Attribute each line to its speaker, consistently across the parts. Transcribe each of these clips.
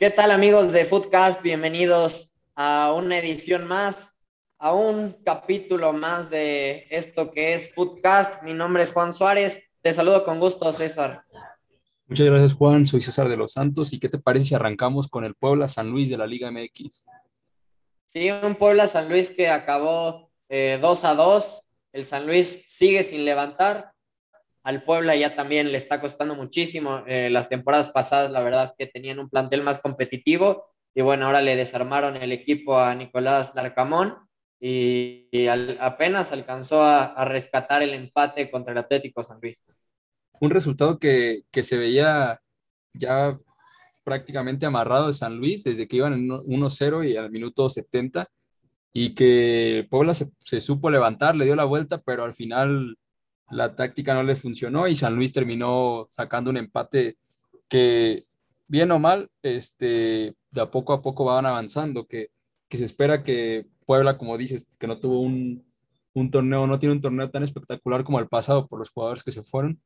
Speaker 1: ¿Qué tal amigos de Foodcast? Bienvenidos a una edición más, a un capítulo más de esto que es Foodcast. Mi nombre es Juan Suárez. Te saludo con gusto, César.
Speaker 2: Muchas gracias, Juan. Soy César de los Santos. ¿Y qué te parece si arrancamos con el Puebla San Luis de la Liga MX?
Speaker 1: Sí, un Puebla San Luis que acabó 2 eh, a 2. El San Luis sigue sin levantar al Puebla ya también le está costando muchísimo. Eh, las temporadas pasadas, la verdad, que tenían un plantel más competitivo y bueno, ahora le desarmaron el equipo a Nicolás Larcamón y, apenas alcanzó a, rescatar el empate contra el Atlético San Luis.
Speaker 2: Un resultado que, se veía ya prácticamente amarrado de San Luis desde que iban en 1-0 y al minuto 70 y que Puebla se, se, supo levantar, le dio la vuelta, pero al final la táctica no le funcionó y San Luis terminó sacando un empate que, bien o mal, este, de a poco a poco van avanzando, que, se espera que Puebla, como dices, que no tuvo un, torneo, no tiene un torneo tan espectacular como el pasado por los jugadores que se fueron,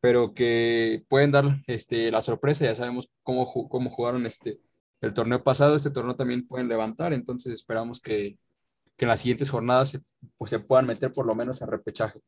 Speaker 2: pero que pueden dar este, la sorpresa, ya sabemos cómo, cómo jugaron este, el torneo pasado, este torneo también pueden levantar, entonces esperamos que, en las siguientes jornadas se, pues, se puedan meter por lo menos a repechaje.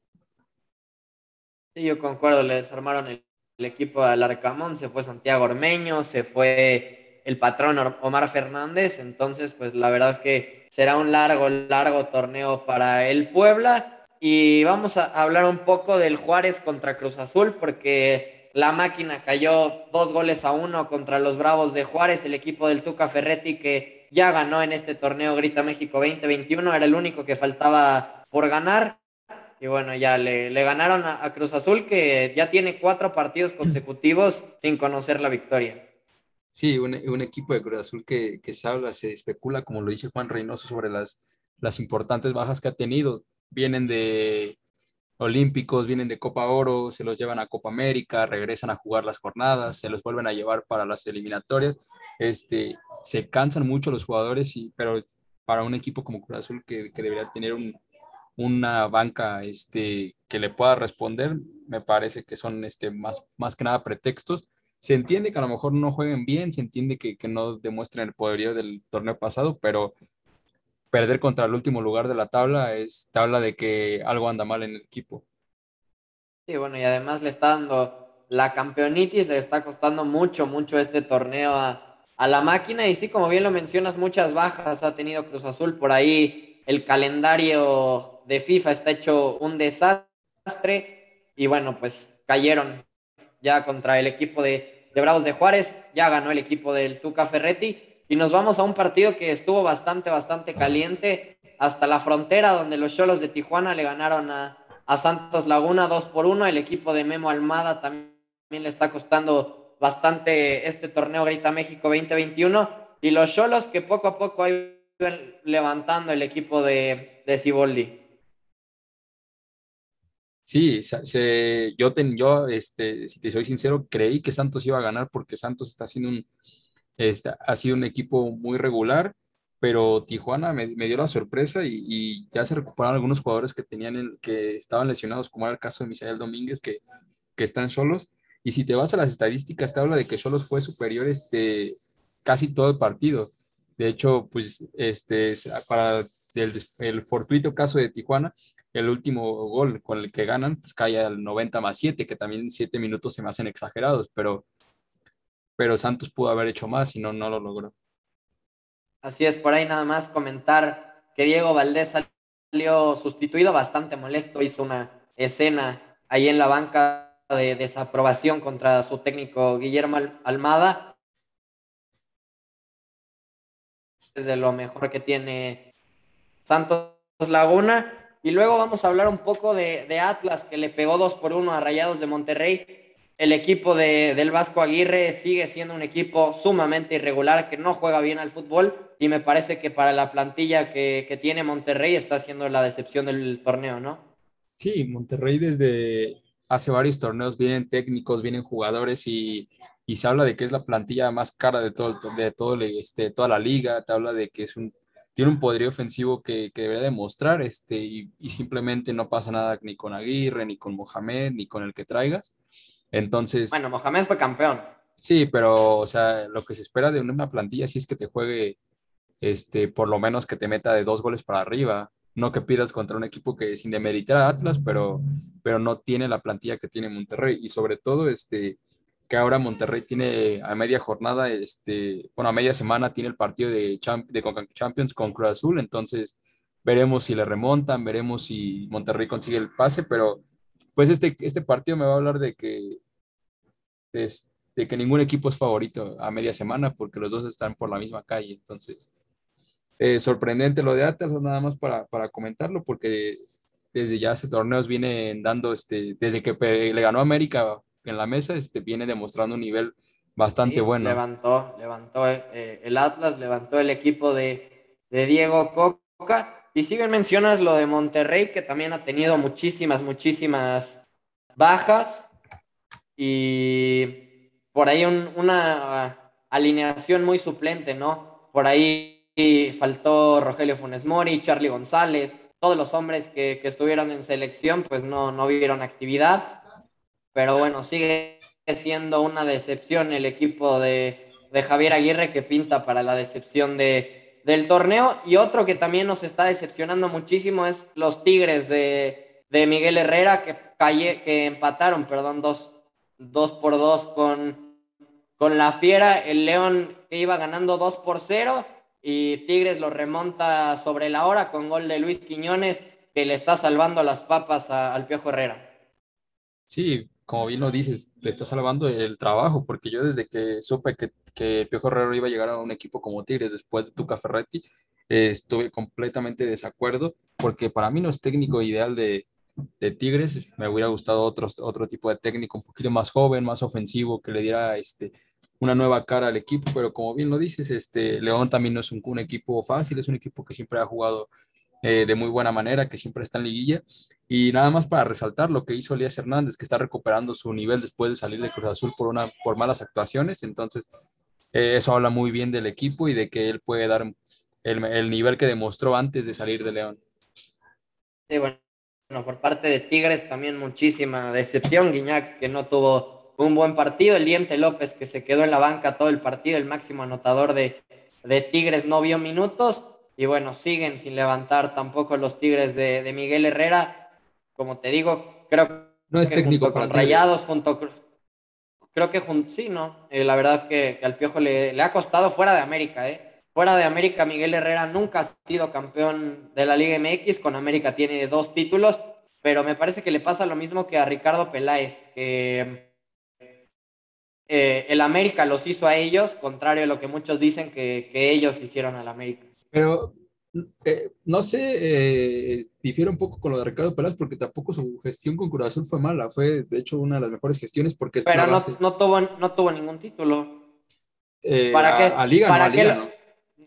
Speaker 1: Sí, yo concuerdo, le desarmaron el, equipo al Arcamón, se fue Santiago Ormeño, se fue el patrón Omar Fernández, entonces pues la verdad que será un largo, largo torneo para el Puebla. Y vamos a hablar un poco del Juárez contra Cruz Azul porque la máquina cayó dos goles a uno contra los Bravos de Juárez, el equipo del Tuca Ferretti que ya ganó en este torneo Grita México 2021, era el único que faltaba por ganar y bueno, ya le, ganaron a, Cruz Azul, que ya tiene cuatro partidos consecutivos sin conocer la victoria.
Speaker 2: Sí, un, equipo de Cruz Azul que, se habla, se especula, como lo dice Juan Reynoso, sobre las, las importantes bajas que ha tenido. Vienen de Olímpicos, vienen de Copa Oro, se los llevan a Copa América, regresan a jugar las jornadas, se los vuelven a llevar para las eliminatorias. Este, se cansan mucho los jugadores, y, pero para un equipo como Cruz Azul que debería tener un, una banca este, que le pueda responder, me parece que son este, más, más que nada pretextos. Se entiende que a lo mejor no jueguen bien, se entiende que, que no demuestren el poderío del torneo pasado, pero perder contra el último lugar de la tabla es habla de que algo anda mal en el equipo.
Speaker 1: Sí, bueno, y además le está dando la campeonitis, le está costando mucho, mucho este torneo a, a la máquina. Y sí, como bien lo mencionas, muchas bajas ha tenido Cruz Azul por ahí. El calendario de FIFA está hecho un desastre y bueno, pues cayeron ya contra el equipo de, Bravos de Juárez, ya ganó el equipo del Tuca Ferretti y nos vamos a un partido que estuvo bastante, bastante caliente hasta la frontera donde los Cholos de Tijuana le ganaron a, Santos Laguna 2 por 1, el equipo de Memo Almada también le está costando bastante este torneo Grita México 2021 y los Cholos que poco a poco iban levantando el equipo de, de Ciboldi.
Speaker 2: Sí, yo, ten, yo este, si te soy sincero, creí que Santos iba a ganar porque Santos está haciendo un, este, ha sido un equipo muy regular, pero Tijuana me, dio la sorpresa y, ya se recuperaron algunos jugadores que, tenían que estaban lesionados, como era el caso de Misael Domínguez, que, están solos. Y si te vas a las estadísticas, te habla de que Solos fue superior este, casi todo el partido. De hecho, pues este, para el fortuito caso de Tijuana, el último gol con el que ganan, pues cae al 90 más 7, que también 7 minutos se me hacen exagerados, pero, pero Santos pudo haber hecho más y no, no lo logró.
Speaker 1: Así es, por ahí nada más comentar que Diego Valdés salió sustituido, bastante molesto, hizo una escena ahí en la banca de desaprobación contra su técnico Guillermo Almada. Es de lo mejor que tiene Santos Laguna. Y luego vamos a hablar un poco de, Atlas, que le pegó 2 por 1 a Rayados de Monterrey. El equipo de, del Vasco Aguirre sigue siendo un equipo sumamente irregular, que no juega bien al fútbol. Y me parece que para la plantilla que, tiene Monterrey está siendo la decepción del torneo, ¿no?
Speaker 2: Sí, Monterrey desde hace varios torneos vienen técnicos, vienen jugadores y, se habla de que es la plantilla más cara de todo, de todo este, toda la liga, te habla de que es un tiene un poderío ofensivo que, que debería demostrar este, y, simplemente no pasa nada ni con Aguirre, ni con Mohamed, ni con el que traigas. Entonces...
Speaker 1: Bueno, Mohamed fue campeón.
Speaker 2: Sí, pero, o sea, lo que se espera de una plantilla sí es que te juegue, este, por lo menos que te meta de dos goles para arriba. No que pidas contra un equipo que sin demeritar a Atlas, pero, pero no tiene la plantilla que tiene Monterrey. Y sobre todo, este, que ahora Monterrey tiene a media jornada, este, bueno, a media semana tiene el partido de, de Champions con Cruz Azul. Entonces, veremos si le remontan, veremos si Monterrey consigue el pase, pero pues este, este partido me va a hablar de que, de que ningún equipo es favorito a media semana porque los dos están por la misma calle. Entonces, eh, sorprendente lo de Atlas, nada más para, para, comentarlo, porque desde ya hace torneos viene dando, este, desde que le ganó América en la mesa, este, viene demostrando un nivel bastante bueno.
Speaker 1: Levantó, levantó eh, el Atlas, levantó el equipo de, de Diego Coca y si bien mencionas lo de Monterrey, que también ha tenido muchísimas, muchísimas bajas y por ahí una alineación muy suplente, ¿no? Por ahí faltó Rogelio Funes Mori, Charlie González, todos los hombres que, estuvieron en selección, pues no, no vieron actividad. Pero bueno, sigue siendo una decepción el equipo de, de Javier Aguirre que pinta para la decepción de, del torneo. Y otro que también nos está decepcionando muchísimo es los Tigres de, Miguel Herrera, que, que empataron, perdón, dos, dos por dos con, con la Fiera. El León que iba ganando dos por cero y Tigres lo remonta sobre la hora con gol de Luis Quiñones, que le está salvando las papas al Piojo Herrera.
Speaker 2: Sí, como bien lo dices, le está salvando el trabajo, porque yo desde que supe que, que Piojo Herrero iba a llegar a un equipo como Tigres después de Tuca Ferretti, eh, estuve completamente de desacuerdo, porque para mí no es técnico ideal de, de Tigres, me hubiera gustado otro, otro tipo de técnico, un poquito más joven, más ofensivo, que le diera este, una nueva cara al equipo, pero como bien lo dices, este, León también no es un, un equipo fácil, es un equipo que siempre ha jugado eh, de muy buena manera, que siempre está en liguilla. Y nada más para resaltar lo que hizo Elías Hernández, que está recuperando su nivel después de salir de Cruz Azul por, una, por malas actuaciones. Entonces, eh, eso habla muy bien del equipo y de que él puede dar el, el nivel que demostró antes de salir de León.
Speaker 1: Sí, bueno, por parte de Tigres también muchísima decepción. Guiñac, que no tuvo un buen partido. El Diente López, que se quedó en la banca todo el partido, el máximo anotador de, de Tigres, no vio minutos. Y bueno, siguen sin levantar tampoco los Tigres de, Miguel Herrera. Como te digo, creo
Speaker 2: no es
Speaker 1: que
Speaker 2: técnico
Speaker 1: con Rayados, junto, creo que junto, sí, ¿no? Eh, la verdad es que, al Piojo le, le, ha costado fuera de América, ¿eh? Fuera de América, Miguel Herrera nunca ha sido campeón de la Liga MX, con América tiene dos títulos, pero me parece que le pasa lo mismo que a Ricardo Peláez, que eh, el América los hizo a ellos, contrario a lo que muchos dicen que, que ellos hicieron al América.
Speaker 2: Pero eh, no sé, eh, difiere un poco con lo de Ricardo Peláez porque tampoco su gestión con Cruz Azul fue mala, fue de hecho una de las mejores gestiones porque...
Speaker 1: Pero no, no, tuvo, no tuvo ningún título.
Speaker 2: Eh, ¿Para qué? A, Liga, ¿para no,
Speaker 1: no.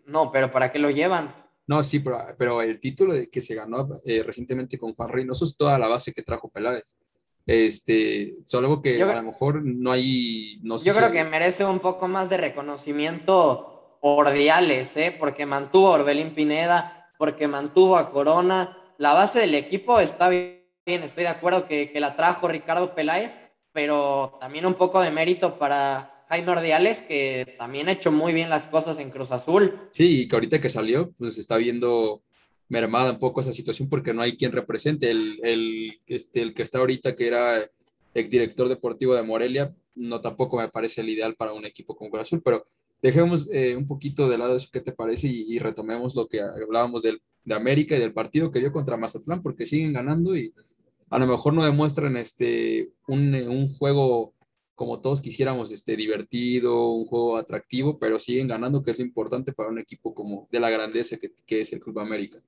Speaker 1: no. pero ¿para qué lo llevan?
Speaker 2: No, sí, pero, pero el título que se ganó recientemente con Juan Reynoso es toda la base que trajo Peláez. Este, solo que a lo mejor no hay... No
Speaker 1: yo creo que merece un poco más de reconocimiento Ordiales, ¿eh? porque mantuvo a Orbelín Pineda, porque mantuvo a Corona. La base del equipo está bien, estoy de acuerdo que, la trajo Ricardo Peláez, pero también un poco de mérito para Jaime Ordiales, que también ha hecho muy bien las cosas en Cruz Azul.
Speaker 2: Sí, y que ahorita que salió, pues está viendo mermada un poco esa situación porque no hay quien represente. El, el, este, el que está ahorita, que era exdirector deportivo de Morelia, no tampoco me parece el ideal para un equipo como Cruz Azul, pero dejemos eh, un poquito de lado eso que te parece y, retomemos lo que hablábamos del, de América y del partido que dio contra Mazatlán, porque siguen ganando y a lo mejor no demuestran este, un, un juego como todos quisiéramos, este, divertido, un juego atractivo, pero siguen ganando, que es lo importante para un equipo como de la grandeza que, es el Club América.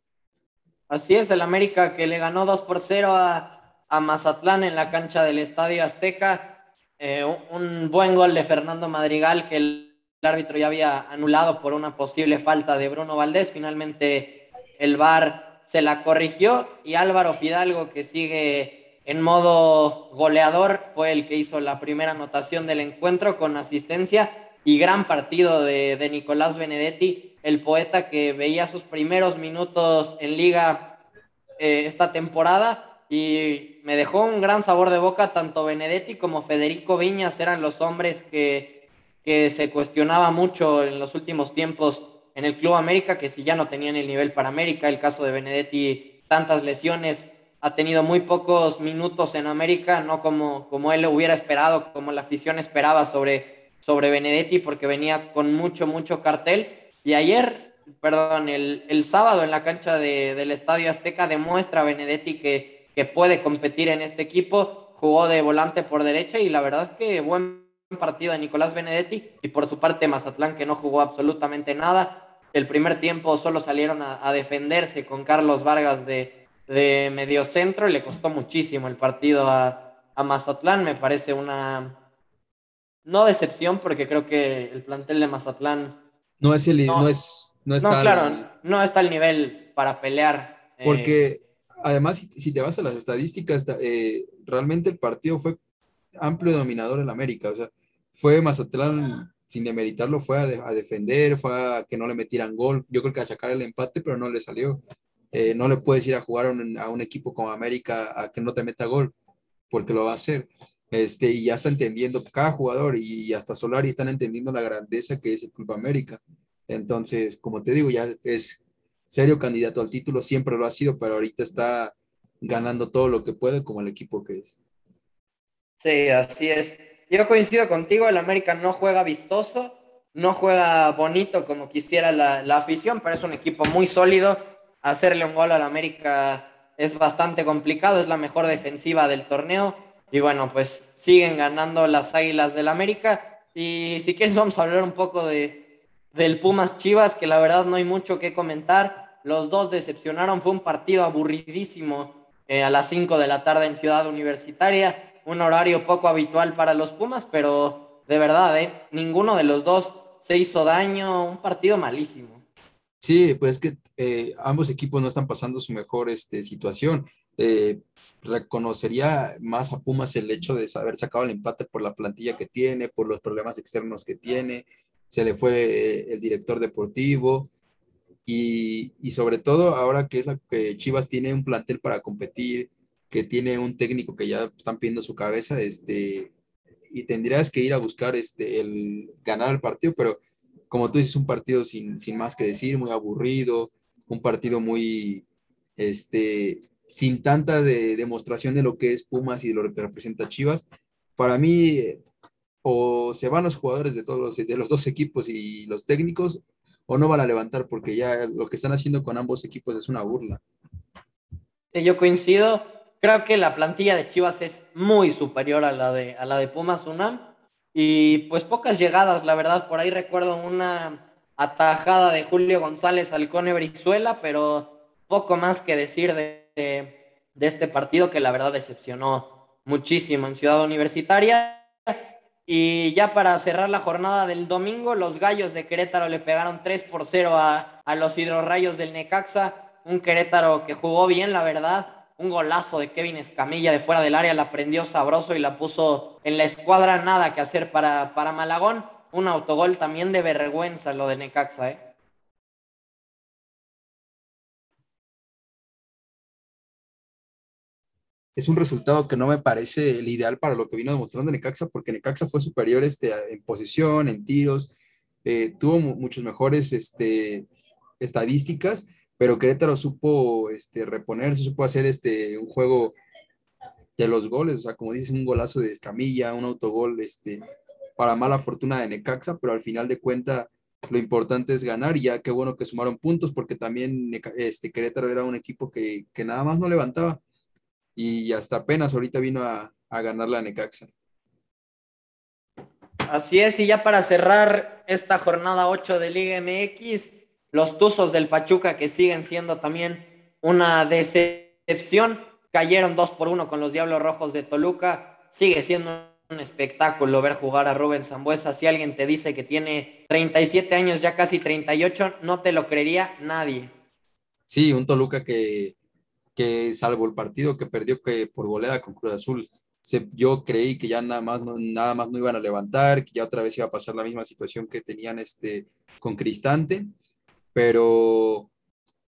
Speaker 1: Así es, el América que le ganó 2 por 0 a, a Mazatlán en la cancha del Estadio Azteca. Eh, un, buen gol de Fernando Madrigal que árbitro ya había anulado por una posible falta de Bruno Valdés. Finalmente el VAR se la corrigió y Álvaro Fidalgo, que sigue en modo goleador, fue el que hizo la primera anotación del encuentro con asistencia y gran partido de, Nicolás Benedetti, el poeta que veía sus primeros minutos en liga eh, esta temporada y me dejó un gran sabor de boca, tanto Benedetti como Federico Viñas eran los hombres que que se cuestionaba mucho en los últimos tiempos en el Club América, que si ya no tenían el nivel para América, el caso de Benedetti, tantas lesiones, ha tenido muy pocos minutos en América, no como, como él hubiera esperado, como la afición esperaba sobre, sobre Benedetti, porque venía con mucho, mucho cartel. Y ayer, perdón, el, el sábado en la cancha de, del Estadio Azteca demuestra a Benedetti que, que puede competir en este equipo, jugó de volante por derecha y la verdad es que buen partido de Nicolás Benedetti y por su parte Mazatlán que no jugó absolutamente nada. El primer tiempo solo salieron a, a defenderse con Carlos Vargas de, de mediocentro y le costó muchísimo el partido a, a Mazatlán. Me parece una, no decepción, porque creo que el plantel de Mazatlán.
Speaker 2: No es el. No, es,
Speaker 1: no, está claro, no está al nivel para pelear.
Speaker 2: Eh, porque además, si, te vas a las estadísticas, eh, realmente el partido fue amplio dominador en América. O sea, fue Mazatlán, sin demeritarlo, fue a, defender, fue a que no le metieran gol. Yo creo que a sacar el empate, pero no le salió. Eh, no le puedes ir a jugar a un, equipo como América a que no te meta gol, porque lo va a hacer. Este, y ya está entendiendo cada jugador y hasta Solari están entendiendo la grandeza que es el Club América. Entonces, como te digo, ya es serio candidato al título, siempre lo ha sido, pero ahorita está ganando todo lo que puede como el equipo que es.
Speaker 1: Sí, así es. Yo coincido contigo, el América no juega vistoso, no juega bonito como quisiera la, la afición, pero es un equipo muy sólido hacerle un gol al América es bastante complicado, es la mejor defensiva del torneo. Y bueno, pues siguen ganando las Águilas del América. Y si quieres vamos a hablar un poco de, del Pumas Chivas, que la verdad no hay mucho que comentar. Los dos decepcionaron, fue un partido aburridísimo eh, a las 5 de la tarde en Ciudad Universitaria, un horario poco habitual para los Pumas, pero de verdad, eh, ninguno de los dos se hizo daño, un partido malísimo.
Speaker 2: Sí, pues es que eh, ambos equipos no están pasando su mejor este, situación. Eh, reconocería más a Pumas el hecho de haber sacado el empate por la plantilla que tiene, por los problemas externos que tiene. Se le fue eh, el director deportivo y, y, sobre todo ahora que es la que Chivas tiene un plantel para competir, que tiene un técnico que ya están pidiendo su cabeza, este, y tendrías que ir a buscar este, el ganar el partido, pero como tú dices, un partido sin, sin más que decir, muy aburrido, un partido muy, este, sin tanta de, demostración de lo que es Pumas y de lo que representa Chivas. Para mí, o se van los jugadores de todos los, de los dos equipos y los técnicos, o no van a levantar, porque ya lo que están haciendo con ambos equipos es una burla.
Speaker 1: Yo coincido. Creo que la plantilla de Chivas es muy superior a la de, a la de Pumas UNAM y pues pocas llegadas, la verdad. Por ahí recuerdo una atajada de Julio González al Cone Brizuela, pero poco más que decir de, de, este partido que la verdad decepcionó muchísimo en Ciudad Universitaria. Y ya para cerrar la jornada del domingo, los Gallos de Querétaro le pegaron 3 por 0 a, a los Hidrorrayos del Necaxa. Un Querétaro que jugó bien, la verdad un golazo de Kevin Escamilla de fuera del área, la prendió sabroso y la puso en la escuadra, nada que hacer para, para Malagón. Un autogol también de vergüenza lo de Necaxa, ¿eh?
Speaker 2: es un resultado que no me parece el ideal para lo que vino demostrando Necaxa, porque Necaxa fue superior este, en posición, en tiros, eh, tuvo muchos mejores este, estadísticas, pero Querétaro supo este, reponerse, supo hacer este, un juego de los goles, o sea, como dices, un golazo de Escamilla, un autogol este, para mala fortuna de Necaxa, pero al final de cuenta lo importante es ganar y ya qué bueno que sumaron puntos porque también este, Querétaro era un equipo que, que nada más no levantaba y hasta apenas ahorita vino a, a ganarle a Necaxa.
Speaker 1: Así es, y ya para cerrar esta jornada 8 de Liga MX, los Tuzos del Pachuca, que siguen siendo también una decepción, cayeron 2 por 1 con los Diablos Rojos de Toluca. Sigue siendo un espectáculo ver jugar a Rubén Zambuesa. Si alguien te dice que tiene 37 años, ya casi 38, no te lo creería nadie.
Speaker 2: Sí, un Toluca que, que salvo el partido que perdió que por goleada con Cruz Azul, yo creí que ya nada más, no, nada más no iban a levantar, que ya otra vez iba a pasar la misma situación que tenían este, con Cristante pero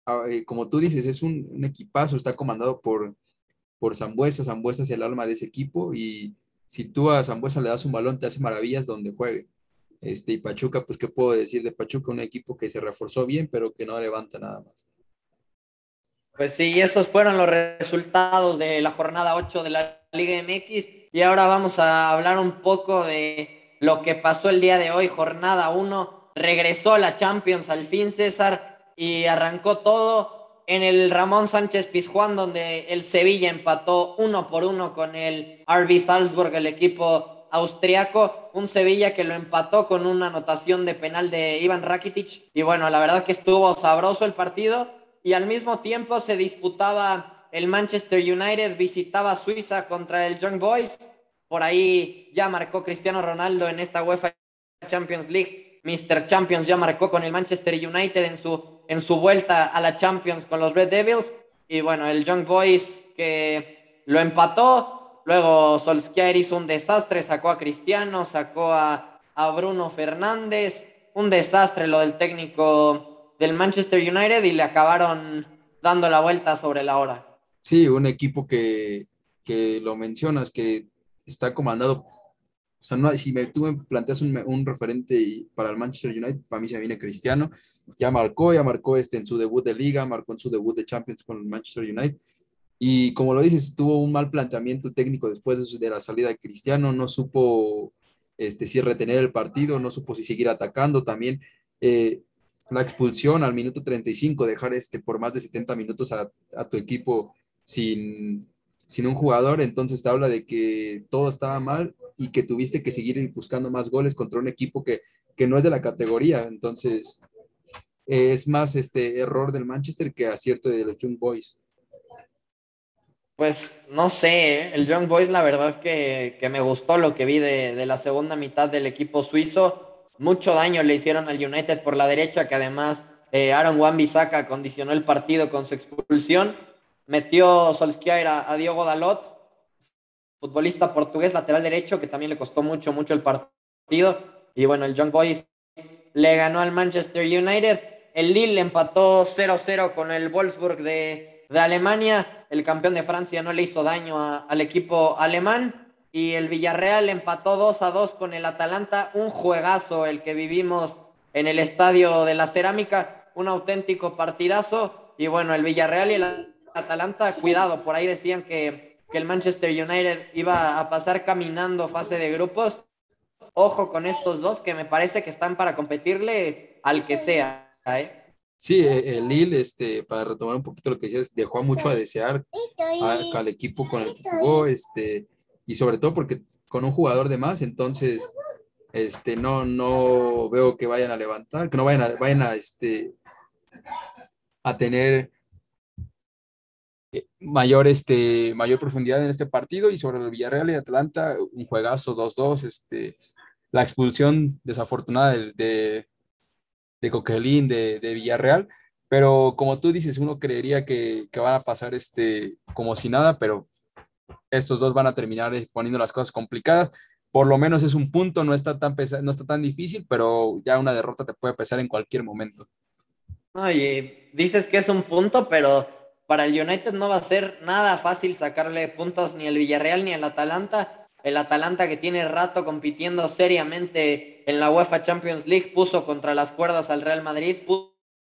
Speaker 2: ah, eh, como tú dices, es un, equipazo, está comandado por, por Zambuesa, Zambuesa es el alma de ese equipo y si tú a Zambuesa le das un balón, te hace maravillas donde juegue. Este, y Pachuca, pues, ¿qué puedo decir de Pachuca? Un equipo que se reforzó bien, pero que no levanta nada más.
Speaker 1: Pues sí, esos fueron los resultados de la jornada 8 de la Liga MX. Y ahora vamos a hablar un poco de lo que pasó el día de hoy, jornada 1. Regresó la Champions al fin, César, y arrancó todo en el Ramón Sánchez Pizjuán, donde el Sevilla empató uno por uno con el RB Salzburg, el equipo austriaco. Un Sevilla que lo empató con una anotación de penal de Ivan Rakitic. Y bueno, la verdad que estuvo sabroso el partido. Y al mismo tiempo se disputaba el Manchester United, visitaba Suiza contra el Young Boys. Por ahí ya marcó Cristiano Ronaldo en esta UEFA Champions League. Mr. Champions ya marcó con el Manchester United en su, en su vuelta a la Champions con los Red Devils. Y bueno, el Young Boys que lo empató. Luego Solskjaer hizo un desastre, sacó a Cristiano, sacó a, a Bruno Fernández. Un desastre lo del técnico del Manchester United y le acabaron dando la vuelta sobre la hora.
Speaker 2: Sí, un equipo que, que lo mencionas, que está comandado. O sea, no, si me, tú me planteas un, un, referente para el Manchester United, para mí se viene Cristiano. Ya marcó, ya marcó este en su debut de liga, marcó en su debut de Champions con el Manchester United. Y como lo dices, tuvo un mal planteamiento técnico después de, de la salida de Cristiano, no supo este, si retener el partido, no supo si seguir atacando. También eh, la expulsión al minuto 35, dejar este, por más de 70 minutos a, a tu equipo sin, sin un jugador, entonces te habla de que todo estaba mal y que tuviste que seguir buscando más goles contra un equipo que, que no es de la categoría. Entonces, es más este error del Manchester que acierto de los Young Boys.
Speaker 1: Pues no sé, ¿eh? el Young Boys la verdad que, que me gustó lo que vi de, de, la segunda mitad del equipo suizo. Mucho daño le hicieron al United por la derecha, que además eh, Aaron Wan-Bissaka condicionó el partido con su expulsión Metió Solskjaer a, a Diogo Dalot, futbolista portugués, lateral derecho, que también le costó mucho, mucho el partido. Y bueno, el Young Boys le ganó al Manchester United. El Lille empató 0-0 con el Wolfsburg de, de, Alemania. El campeón de Francia no le hizo daño al equipo alemán. Y el Villarreal empató 2 2 con el Atalanta. Un juegazo el que vivimos en el Estadio de la Cerámica. Un auténtico partidazo. Y bueno, el Villarreal y el Atalanta, cuidado, por ahí decían que, que, el Manchester United iba a pasar caminando fase de grupos. Ojo con estos dos que me parece que están para competirle al que sea. ¿eh?
Speaker 2: Sí, el Lille, este, para retomar un poquito lo que decías, dejó mucho a desear al equipo con el que jugó, este, y sobre todo porque con un jugador de más, entonces, este, no, no veo que vayan a levantar, que no vayan vayan a, este, a tener mayor, este, mayor profundidad en este partido y sobre el Villarreal y Atlanta, un juegazo 2-2, este, la expulsión desafortunada de, de, de Coquelín de, de, Villarreal, pero como tú dices, uno creería que, que, van a pasar este, como si nada, pero estos dos van a terminar poniendo las cosas complicadas. Por lo menos es un punto, no está tan, pesa, no está tan difícil, pero ya una derrota te puede pesar en cualquier momento.
Speaker 1: Oye, dices que es un punto, pero para el United no va a ser nada fácil sacarle puntos ni al Villarreal ni al Atalanta. El Atalanta que tiene rato compitiendo seriamente en la UEFA Champions League puso contra las cuerdas al Real Madrid,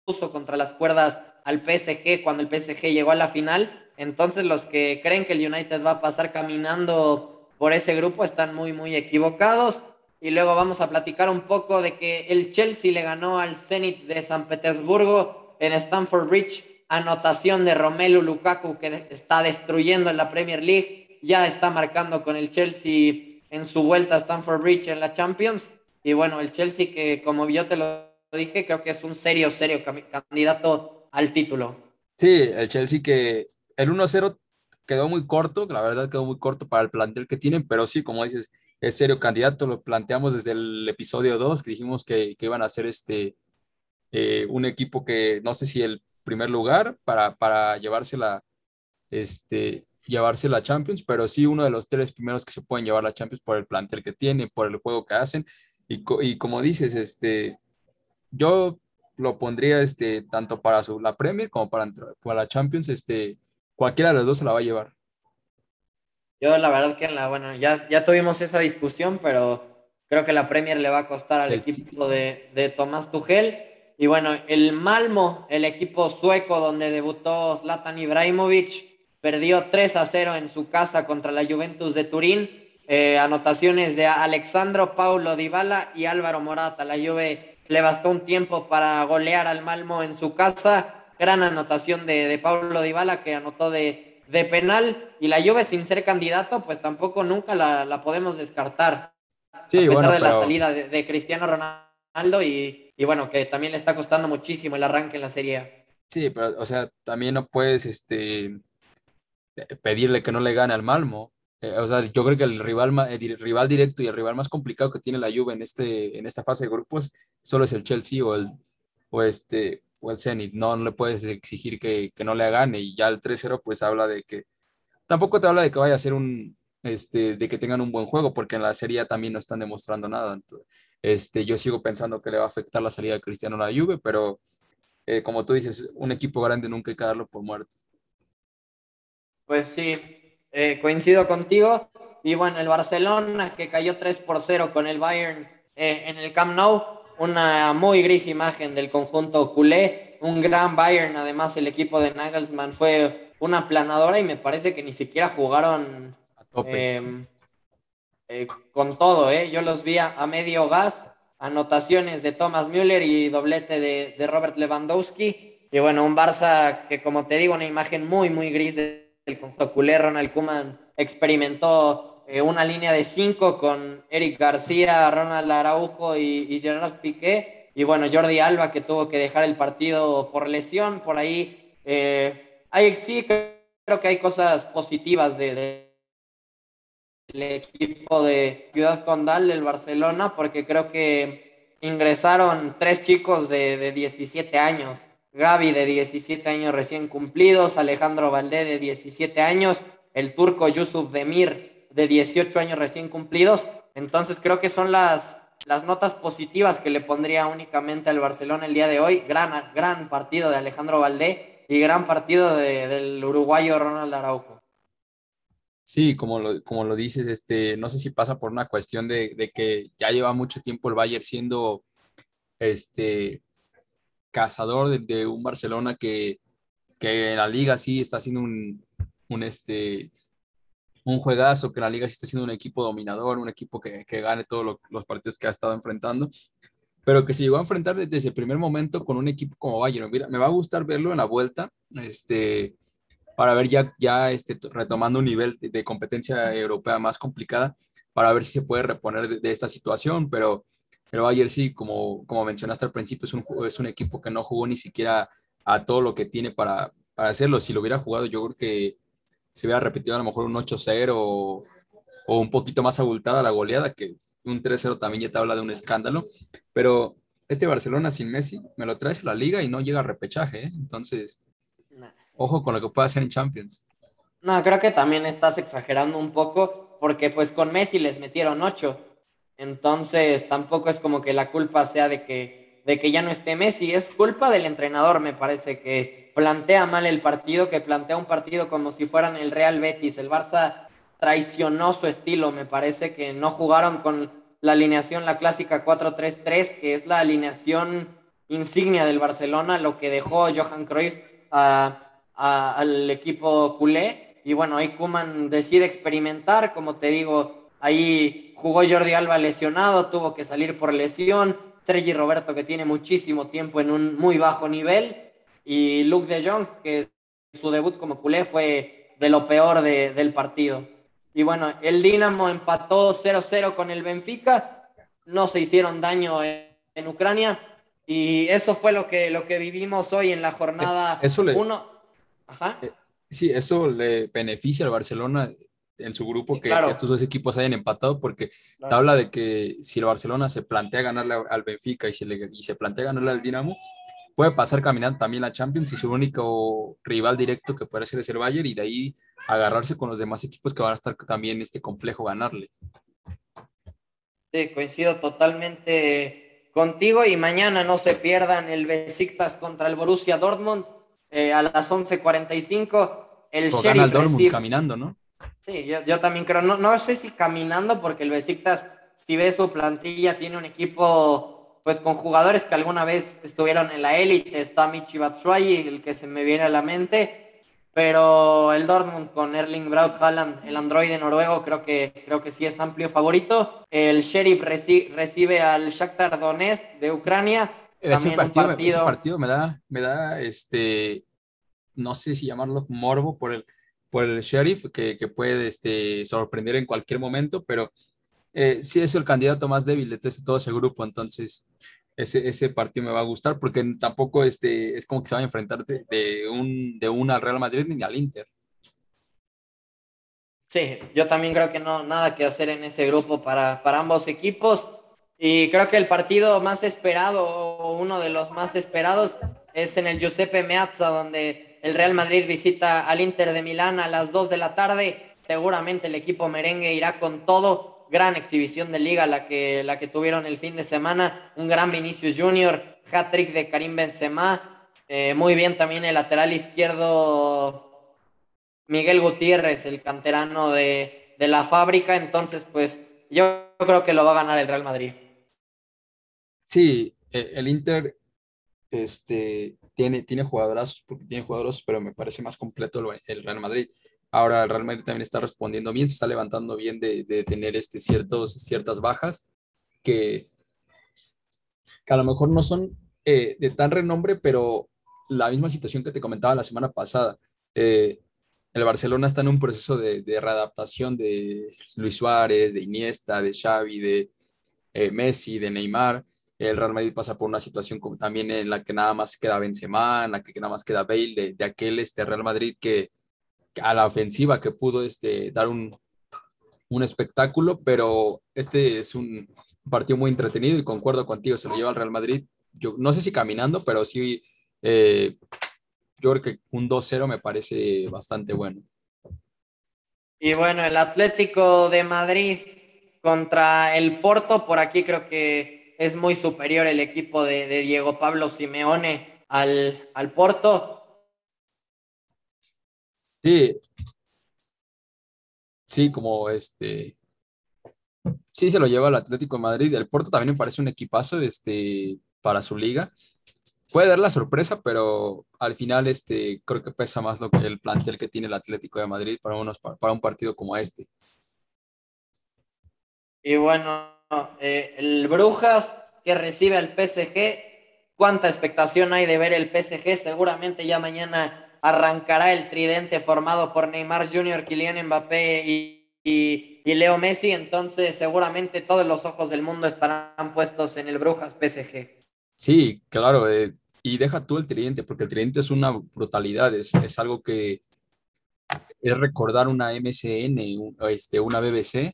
Speaker 1: puso contra las cuerdas al PSG cuando el PSG llegó a la final. Entonces los que creen que el United va a pasar caminando por ese grupo están muy, muy equivocados. Y luego vamos a platicar un poco de que el Chelsea le ganó al Zenit de San Petersburgo en Stamford Bridge anotación de Romelu Lukaku que está destruyendo en la Premier League, ya está marcando con el Chelsea en su vuelta a Stamford Bridge en la Champions. Y bueno, el Chelsea que como yo te lo dije, creo que es un serio, serio candidato al título.
Speaker 2: Sí, el Chelsea que el 1-0 quedó muy corto, la verdad quedó muy corto para el plantel que tienen, pero sí, como dices, es serio candidato, lo planteamos desde el episodio 2, que dijimos que, que iban a ser este, eh, un equipo que no sé si el primer lugar para, para llevársela, este, llevarse la Champions, pero sí uno de los tres primeros que se pueden llevar la Champions por el plantel que tiene, por el juego que hacen. Y, y como dices, este, yo lo pondría este, tanto para su, la Premier como para, para la Champions, este, cualquiera de los dos se la va a llevar.
Speaker 1: Yo la verdad que en la, bueno, ya, ya tuvimos esa discusión, pero Creo que la Premier le va a costar al equipo de, de Tomás Tuchel. Y bueno, el Malmo, el equipo sueco donde debutó Zlatan Ibrahimovic, perdió 3 a 0 en su casa contra la Juventus de Turín. Eh, anotaciones de Alexandro Paulo Dybala y Álvaro Morata. La Juve le bastó un tiempo para golear al Malmo en su casa. Gran anotación de, de Paulo Dybala que anotó de, de penal. Y la Juve sin ser candidato, pues tampoco nunca la, la podemos descartar. Sí, a pesar de la salida de, Cristiano Ronaldo y, y, bueno, que también le está costando muchísimo el arranque en la Serie
Speaker 2: Sí, pero o sea, también no puedes este, pedirle que no le gane al Malmo. Eh, o sea, yo creo que el rival, el rival directo y el rival más complicado que tiene la Juve en, este, en esta fase de grupos solo es el Chelsea o el, o este, o el Zenit. No, no le puedes exigir que, que no le gane y ya el 3-0 pues habla de que tampoco te habla de que vaya a ser un, este, de que tengan un buen juego, porque en la serie también no están demostrando nada. Este, yo sigo pensando que le va a afectar la salida de Cristiano a la Juve, pero eh, como tú dices, un equipo grande nunca hay que darlo por muerto.
Speaker 1: Pues sí, eh, coincido contigo. Y bueno, el Barcelona que cayó 3 por 0 con el Bayern eh, en el Camp Nou, una muy gris imagen del conjunto culé, un gran Bayern, además el equipo de Nagelsmann fue una planadora y me parece que ni siquiera jugaron em, eh, con todo, ¿eh? Yo los vi a, medio gas, anotaciones de Thomas Müller y doblete de, Robert Lewandowski. Y bueno, un Barça que, como te digo, una imagen muy, muy gris del conjunto culé. Ronald Koeman experimentó eh, una línea de cinco con Eric García, Ronald Araujo y, y Gerard Piqué. Y bueno, Jordi Alba que tuvo que dejar el partido por lesión, por ahí. Eh, ahí sí creo que hay cosas positivas de, del equipo de Ciudad Condal del Barcelona, porque creo que ingresaron tres chicos de, de 17 años. Gaby de 17 años recién cumplidos, Alejandro Valdé de 17 años el turco Yusuf Demir, de 18 años recién cumplidos. Entonces creo que son las, las notas positivas que le pondría únicamente al Barcelona el día de hoy. Gran, gran partido de Alejandro Valdé y gran partido del uruguayo Ronald Araujo.
Speaker 2: Sí, como lo, como lo dices, este, no sé si pasa por una cuestión de, de que ya lleva mucho tiempo el Bayern siendo este, cazador de, un Barcelona que, que en la liga sí está haciendo un, un, este, un juegazo, que la liga sí está siendo un equipo dominador, un equipo que, que gane todos los partidos que ha estado enfrentando, pero que se llegó a enfrentar desde el primer momento con un equipo como Bayern. Mira, me va a gustar verlo en la vuelta, este, para ver ya, ya este, retomando un nivel de, competencia europea más complicada, para ver si se puede reponer de, esta situación, pero el Bayern sí, como, como mencionaste al principio, es un, es un equipo que no jugó ni siquiera a todo lo que tiene para, para hacerlo. Si lo hubiera jugado, yo creo que se hubiera repetido a lo mejor un 8-0 o, un poquito más abultada la goleada, que un 3-0 también ya te habla de un escándalo. Pero este Barcelona sin Messi me lo traes a la liga y no llega a repechaje, ¿eh? entonces ojo con lo que puede hacer en Champions.
Speaker 1: No, creo que también estás exagerando un poco, porque pues con Messi les metieron 8. Entonces tampoco es como que la culpa sea de que, de que ya no esté Messi, es culpa del entrenador, me parece que plantea mal el partido, que plantea un partido como si fueran el Real Betis. El Barça traicionó su estilo, me parece que no jugaron con la alineación, la clásica 4-3-3, que es la alineación insignia del Barcelona, lo que dejó Johan Cruyff al equipo culé. Y bueno, ahí Kuman decide experimentar, como te digo, ahí jugó Jordi Alba lesionado, tuvo que salir por lesión. Sergi Roberto, que tiene muchísimo tiempo en un muy bajo nivel y Luke de Jong, que su debut como culé fue de lo peor del partido. Y bueno, el Dinamo empató 0-0 con el Benfica, no se hicieron daño en, Ucrania y eso fue lo que, lo que vivimos hoy en la jornada 1.
Speaker 2: Ajá. Eh, sí, eso le beneficia al Barcelona en su grupo que, estos dos equipos hayan empatado porque habla de que si el Barcelona se plantea ganarle al Benfica y, se le, y se plantea ganarle al Dinamo, puede pasar caminando también la Champions y su único rival directo que puede ser es el Bayern y de ahí agarrarse con los demás equipos que van a estar también este complejo ganarle.
Speaker 1: Sí, coincido totalmente contigo y mañana no se pierdan el Besiktas contra el Borussia Dortmund eh, a las 11:45. El
Speaker 2: pues Sheriff Dortmund caminando, ¿no?
Speaker 1: Sí, yo, yo también creo, no, no sé si caminando porque el Besiktas si ves su plantilla, tiene un equipo pues con jugadores que alguna vez estuvieron en la élite, está Michi Batshuayi, el que se me viene a la mente, pero el Dortmund con Erling Braut Haaland, el androide noruego, creo que, creo que sí es amplio favorito. El Sheriff recibe al Shakhtar Donetsk de Ucrania.
Speaker 2: Ese partido, ese partido, me da, me da este, no sé si llamarlo morbo por el, por el Sheriff, que, que puede este, sorprender en cualquier momento, pero eh, sí es el candidato más débil de todo ese grupo, entonces ese, ese partido me va a gustar porque tampoco este, es como que se va a enfrentar de, un, de una al Real Madrid ni al Inter.
Speaker 1: Sí, yo también creo que no nada que hacer en ese grupo para, para ambos equipos. Y creo que el partido más esperado, o uno de los más esperados, es en el Giuseppe Meazza, donde el Real Madrid visita al Inter de Milán a las 2 de la tarde. Seguramente el equipo merengue irá con todo gran exhibición de liga la que, la que tuvieron el fin de semana, un gran Vinicius Junior, hat-trick de Karim Benzema, eh, muy bien también el lateral izquierdo Miguel Gutiérrez, el canterano de, de la fábrica, entonces pues yo creo que lo va a ganar el Real Madrid.
Speaker 2: Sí, e, el Inter este, tiene, tiene jugadorazos, porque tiene jugadores, pero me parece más completo el Real Madrid. Ahora el Real Madrid también está respondiendo bien, se está levantando bien de, tener este ciertos, ciertas bajas que, que a lo mejor no son eh, de tan renombre, pero la misma situación que te comentaba la semana pasada. Eh, el Barcelona está en un proceso de, de, readaptación de Luis Suárez, de Iniesta, de Xavi, de eh, Messi, de Neymar. El Real Madrid pasa por una situación como también en la que nada más queda Benzema, en la que nada más queda Bale, de, aquel este Real Madrid que, a la ofensiva que pudo este, dar un, un espectáculo, pero este es un partido muy entretenido y concuerdo contigo, se lo lleva al Real Madrid. Yo no sé si caminando, pero sí, eh, yo creo que un 2-0 me parece bastante bueno.
Speaker 1: Y bueno, el Atlético de Madrid contra el Porto, por aquí creo que es muy superior el equipo de, de Diego Pablo Simeone al, al Porto.
Speaker 2: Sí. Sí, como este. Sí, se lo lleva al Atlético de Madrid. El Porto también me parece un equipazo este, para su liga. Puede dar la sorpresa, pero al final este, creo que pesa más lo que el plantel que tiene el Atlético de Madrid para, unos, para un partido como este.
Speaker 1: Y bueno, eh, el Brujas que recibe al PSG, ¿cuánta expectación hay de ver el PSG? Seguramente ya mañana arrancará el tridente formado por Neymar Jr., Kylian Mbappé y, Leo Messi, entonces seguramente todos los ojos del mundo estarán puestos en el Brujas PSG.
Speaker 2: Sí, claro, eh, y deja tú el tridente, porque el tridente es una brutalidad, es, es algo que es recordar una MCN, este, una BBC,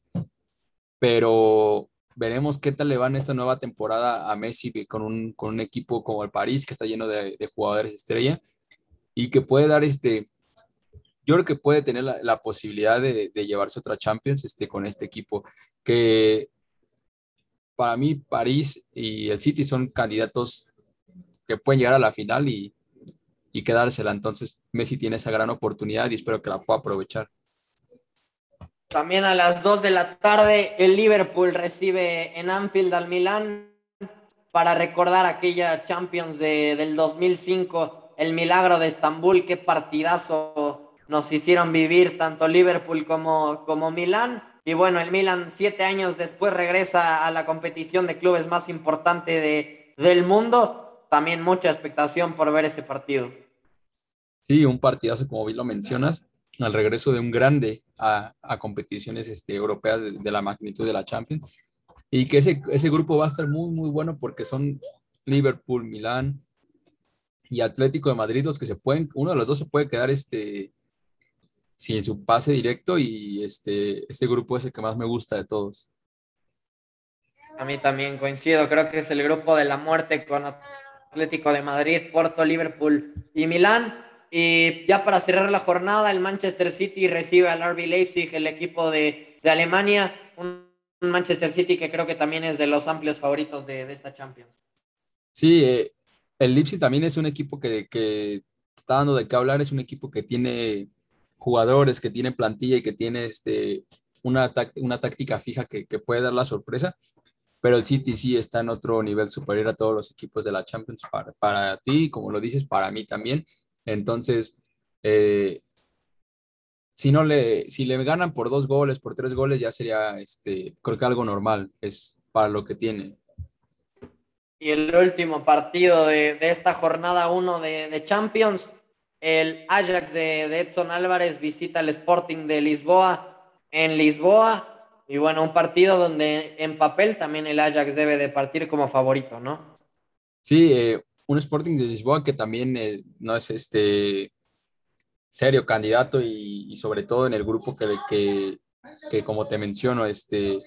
Speaker 2: pero veremos qué tal le va en esta nueva temporada a Messi con un, con un equipo como el París, que está lleno de, jugadores estrella, y que puede dar este, yo creo que puede tener la, posibilidad de, llevarse otra Champions este, con este equipo, que para mí París y el City son candidatos que pueden llegar a la final y, y quedársela. Entonces Messi tiene esa gran oportunidad y espero que la pueda aprovechar.
Speaker 1: También a las 2 de la tarde el Liverpool recibe en Anfield al Milán para recordar aquella Champions de, del 2005 el milagro de Estambul, qué partidazo nos hicieron vivir tanto Liverpool como, como Milán. Y bueno, el Milan siete años después regresa a la competición de clubes más importante de, del mundo. También mucha expectación por ver ese partido.
Speaker 2: Sí, un partidazo, como bien lo mencionas, al regreso de un grande a, competiciones este, europeas de, de, la magnitud de la Champions. Y que ese, ese grupo va a estar muy, muy bueno porque son Liverpool, Milán, y Atlético de Madrid, los que se pueden, uno de los dos se puede quedar este, sin su pase directo y este, este grupo es el que más me gusta de todos.
Speaker 1: A mí también coincido, creo que es el grupo de la muerte con Atlético de Madrid, Porto, Liverpool y Milán. Y ya para cerrar la jornada, el Manchester City recibe al RB Leipzig, el equipo de, de Alemania, un, Manchester City que creo que también es de los amplios favoritos de, de esta Champions.
Speaker 2: Sí, eh, el Leipzig también es un equipo que, que, está dando de qué hablar, es un equipo que tiene jugadores, que tiene plantilla y que tiene este, una, una táctica fija que, que, puede dar la sorpresa, pero el City sí está en otro nivel superior a todos los equipos de la Champions para, para ti, como lo dices, para mí también. Entonces, eh, si no le, si le ganan por dos goles, por tres goles, ya sería, este, creo que algo normal, es para lo que tiene.
Speaker 1: Y el último partido de, de esta jornada 1 de, de, Champions, el Ajax de, de, Edson Álvarez visita el Sporting de Lisboa en Lisboa. Y bueno, un partido donde en papel también el Ajax debe de partir como favorito, ¿no?
Speaker 2: Sí, eh, un Sporting de Lisboa que también eh, no es este serio candidato y, sobre todo en el grupo que, que, como te menciono, este,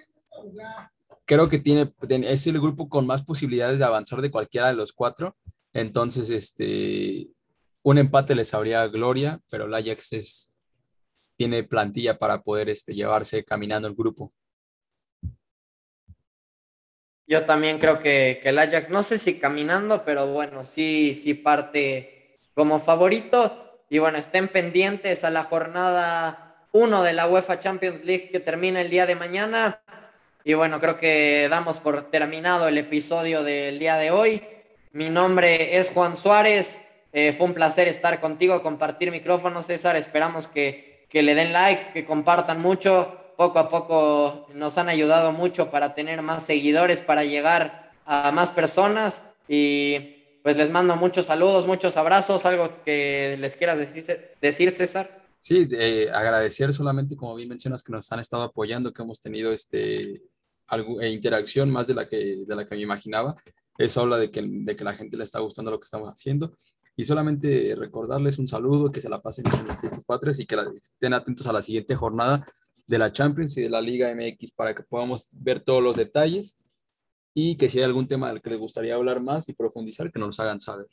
Speaker 2: creo que tiene, es el grupo con más posibilidades de avanzar de cualquiera de los cuatro. Entonces, este, un empate les habría gloria, pero el Ajax es, tiene plantilla para poder este, llevarse caminando el grupo.
Speaker 1: Yo también creo que, que, el Ajax, no sé si caminando, pero bueno, sí, sí parte como favorito. Y bueno, estén pendientes a la jornada 1 de la UEFA Champions League que termina el día de mañana. Y bueno, creo que damos por terminado el episodio del día de hoy. Mi nombre es Juan Suárez. Eh, fue un placer estar contigo, compartir micrófono, César. Esperamos que, que le den like, que compartan mucho poco a poco nos han ayudado mucho para tener más seguidores, para llegar a más personas y pues les mando muchos saludos, muchos abrazos, algo que les quieras decir, decir César.
Speaker 2: Sí, agradecer solamente, como bien mencionas, que nos han estado apoyando, que hemos tenido este, algo, e interacción más de la, que, de la que me imaginaba. Eso habla de que, de que la gente le está gustando lo que estamos haciendo. Y solamente recordarles un saludo, que se la pasen en las fiestas y que estén atentos a la siguiente jornada de la Champions y de la Liga MX para que podamos ver todos los detalles y que si hay algún tema del que les gustaría hablar más y profundizar, que nos hagan saber.